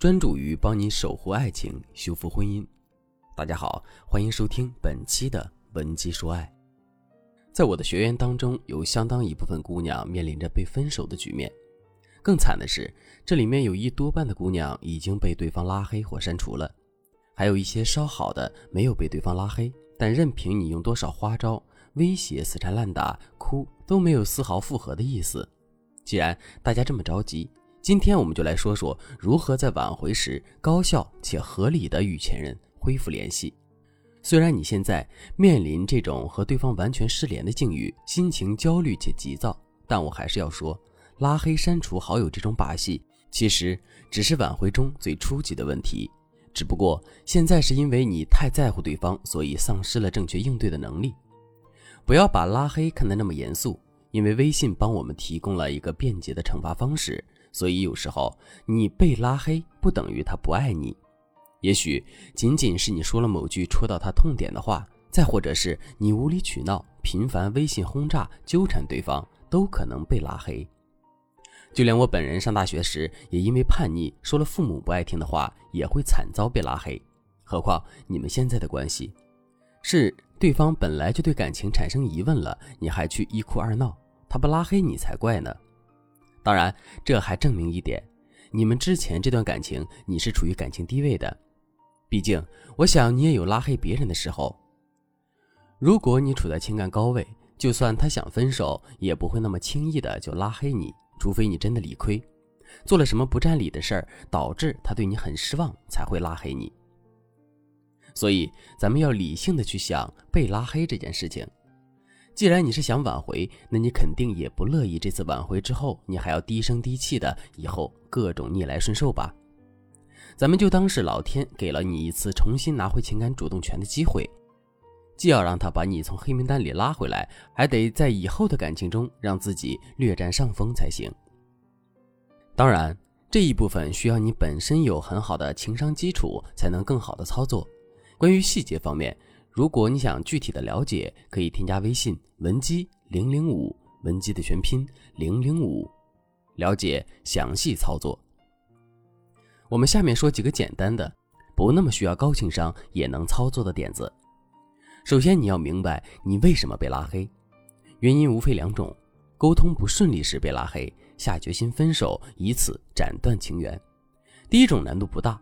专注于帮你守护爱情、修复婚姻。大家好，欢迎收听本期的《文姬说爱》。在我的学员当中，有相当一部分姑娘面临着被分手的局面。更惨的是，这里面有一多半的姑娘已经被对方拉黑或删除了，还有一些稍好的没有被对方拉黑，但任凭你用多少花招、威胁、死缠烂打、哭，都没有丝毫复合的意思。既然大家这么着急，今天我们就来说说如何在挽回时高效且合理的与前任恢复联系。虽然你现在面临这种和对方完全失联的境遇，心情焦虑且急躁，但我还是要说，拉黑删除好友这种把戏，其实只是挽回中最初级的问题。只不过现在是因为你太在乎对方，所以丧失了正确应对的能力。不要把拉黑看得那么严肃，因为微信帮我们提供了一个便捷的惩罚方式。所以有时候你被拉黑不等于他不爱你，也许仅仅是你说了某句戳到他痛点的话，再或者是你无理取闹、频繁微信轰炸、纠缠对方，都可能被拉黑。就连我本人上大学时，也因为叛逆说了父母不爱听的话，也会惨遭被拉黑。何况你们现在的关系，是对方本来就对感情产生疑问了，你还去一哭二闹，他不拉黑你才怪呢。当然，这还证明一点，你们之前这段感情你是处于感情低位的。毕竟，我想你也有拉黑别人的时候。如果你处在情感高位，就算他想分手，也不会那么轻易的就拉黑你，除非你真的理亏，做了什么不占理的事儿，导致他对你很失望，才会拉黑你。所以，咱们要理性的去想被拉黑这件事情。既然你是想挽回，那你肯定也不乐意这次挽回之后，你还要低声低气的以后各种逆来顺受吧？咱们就当是老天给了你一次重新拿回情感主动权的机会，既要让他把你从黑名单里拉回来，还得在以后的感情中让自己略占上风才行。当然，这一部分需要你本身有很好的情商基础，才能更好的操作。关于细节方面，如果你想具体的了解，可以添加微信文姬零零五，文姬的全拼零零五，了解详细操作。我们下面说几个简单的，不那么需要高情商也能操作的点子。首先，你要明白你为什么被拉黑，原因无非两种：沟通不顺利时被拉黑，下决心分手，以此斩断情缘。第一种难度不大，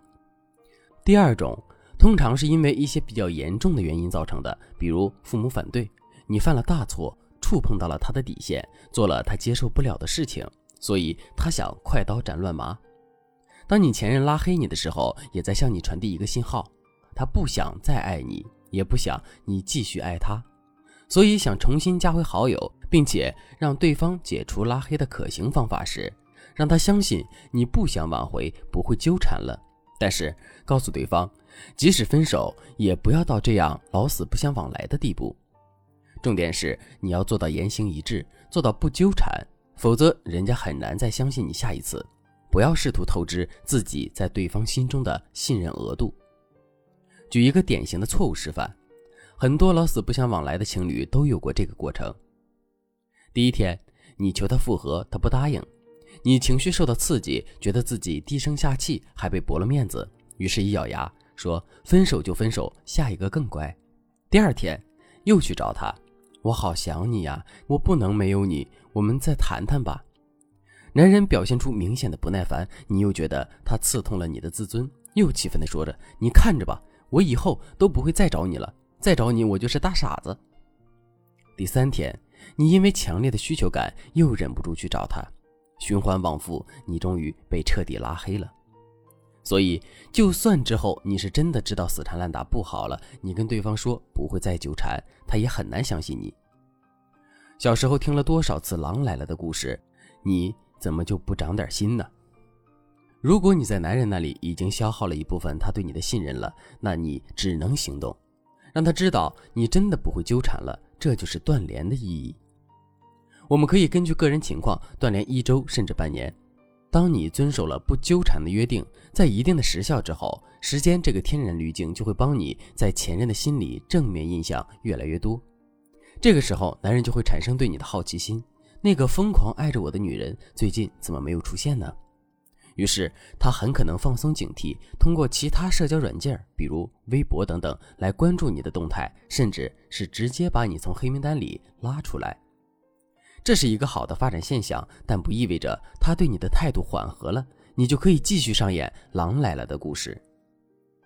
第二种。通常是因为一些比较严重的原因造成的，比如父母反对，你犯了大错，触碰到了他的底线，做了他接受不了的事情，所以他想快刀斩乱麻。当你前任拉黑你的时候，也在向你传递一个信号，他不想再爱你，也不想你继续爱他，所以想重新加回好友，并且让对方解除拉黑的可行方法是，让他相信你不想挽回，不会纠缠了。但是告诉对方，即使分手，也不要到这样老死不相往来的地步。重点是你要做到言行一致，做到不纠缠，否则人家很难再相信你下一次。不要试图透支自己在对方心中的信任额度。举一个典型的错误示范，很多老死不相往来的情侣都有过这个过程。第一天，你求他复合，他不答应。你情绪受到刺激，觉得自己低声下气，还被驳了面子，于是，一咬牙说：“分手就分手，下一个更乖。”第二天又去找他，我好想你呀，我不能没有你，我们再谈谈吧。男人表现出明显的不耐烦，你又觉得他刺痛了你的自尊，又气愤地说着：“你看着吧，我以后都不会再找你了，再找你我就是大傻子。”第三天，你因为强烈的需求感，又忍不住去找他。循环往复，你终于被彻底拉黑了。所以，就算之后你是真的知道死缠烂打不好了，你跟对方说不会再纠缠，他也很难相信你。小时候听了多少次狼来了的故事，你怎么就不长点心呢？如果你在男人那里已经消耗了一部分他对你的信任了，那你只能行动，让他知道你真的不会纠缠了，这就是断联的意义。我们可以根据个人情况断联一周甚至半年。当你遵守了不纠缠的约定，在一定的时效之后，时间这个天然滤镜就会帮你在前任的心里正面印象越来越多。这个时候，男人就会产生对你的好奇心。那个疯狂爱着我的女人，最近怎么没有出现呢？于是他很可能放松警惕，通过其他社交软件，比如微博等等，来关注你的动态，甚至是直接把你从黑名单里拉出来。这是一个好的发展现象，但不意味着他对你的态度缓和了，你就可以继续上演“狼来了”的故事。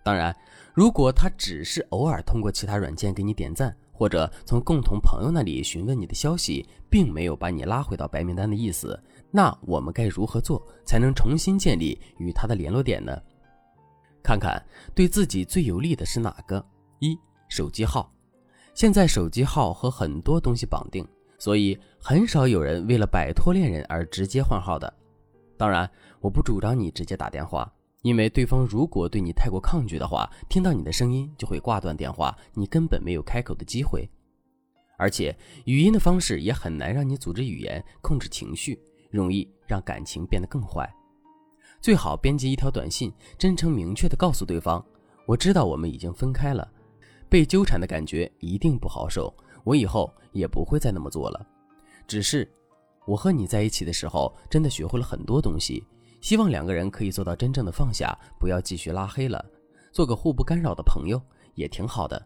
当然，如果他只是偶尔通过其他软件给你点赞，或者从共同朋友那里询问你的消息，并没有把你拉回到白名单的意思，那我们该如何做才能重新建立与他的联络点呢？看看对自己最有利的是哪个？一、手机号。现在手机号和很多东西绑定，所以很少有人为了摆脱恋人而直接换号的。当然，我不主张你直接打电话。因为对方如果对你太过抗拒的话，听到你的声音就会挂断电话，你根本没有开口的机会。而且语音的方式也很难让你组织语言、控制情绪，容易让感情变得更坏。最好编辑一条短信，真诚明确的告诉对方：“我知道我们已经分开了，被纠缠的感觉一定不好受，我以后也不会再那么做了。只是我和你在一起的时候，真的学会了很多东西。”希望两个人可以做到真正的放下，不要继续拉黑了，做个互不干扰的朋友也挺好的。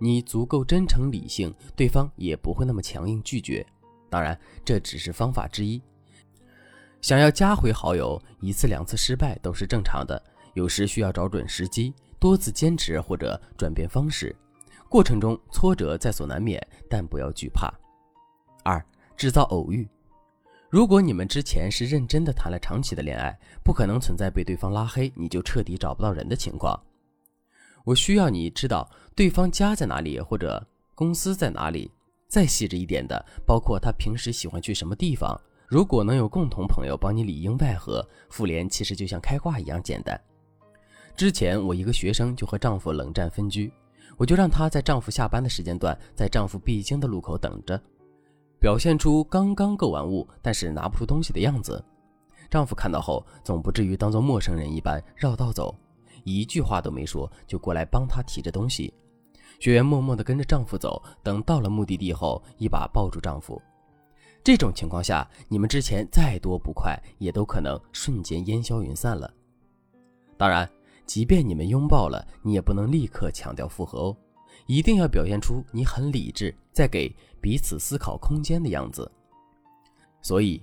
你足够真诚理性，对方也不会那么强硬拒绝。当然，这只是方法之一。想要加回好友，一次两次失败都是正常的，有时需要找准时机，多次坚持或者转变方式，过程中挫折在所难免，但不要惧怕。二，制造偶遇。如果你们之前是认真的谈了长期的恋爱，不可能存在被对方拉黑你就彻底找不到人的情况。我需要你知道对方家在哪里或者公司在哪里，再细致一点的，包括他平时喜欢去什么地方。如果能有共同朋友帮你里应外合，复联其实就像开挂一样简单。之前我一个学生就和丈夫冷战分居，我就让她在丈夫下班的时间段，在丈夫必经的路口等着。表现出刚刚购完物，但是拿不出东西的样子。丈夫看到后，总不至于当做陌生人一般绕道走，一句话都没说就过来帮她提着东西。学员默默地跟着丈夫走，等到了目的地后，一把抱住丈夫。这种情况下，你们之前再多不快，也都可能瞬间烟消云散了。当然，即便你们拥抱了，你也不能立刻强调复合哦。一定要表现出你很理智，在给彼此思考空间的样子。所以，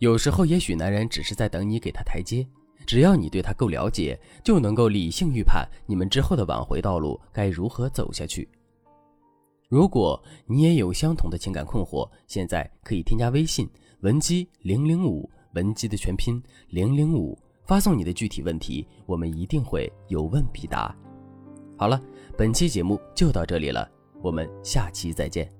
有时候也许男人只是在等你给他台阶，只要你对他够了解，就能够理性预判你们之后的挽回道路该如何走下去。如果你也有相同的情感困惑，现在可以添加微信文姬零零五，文姬的全拼零零五，发送你的具体问题，我们一定会有问必答。好了，本期节目就到这里了，我们下期再见。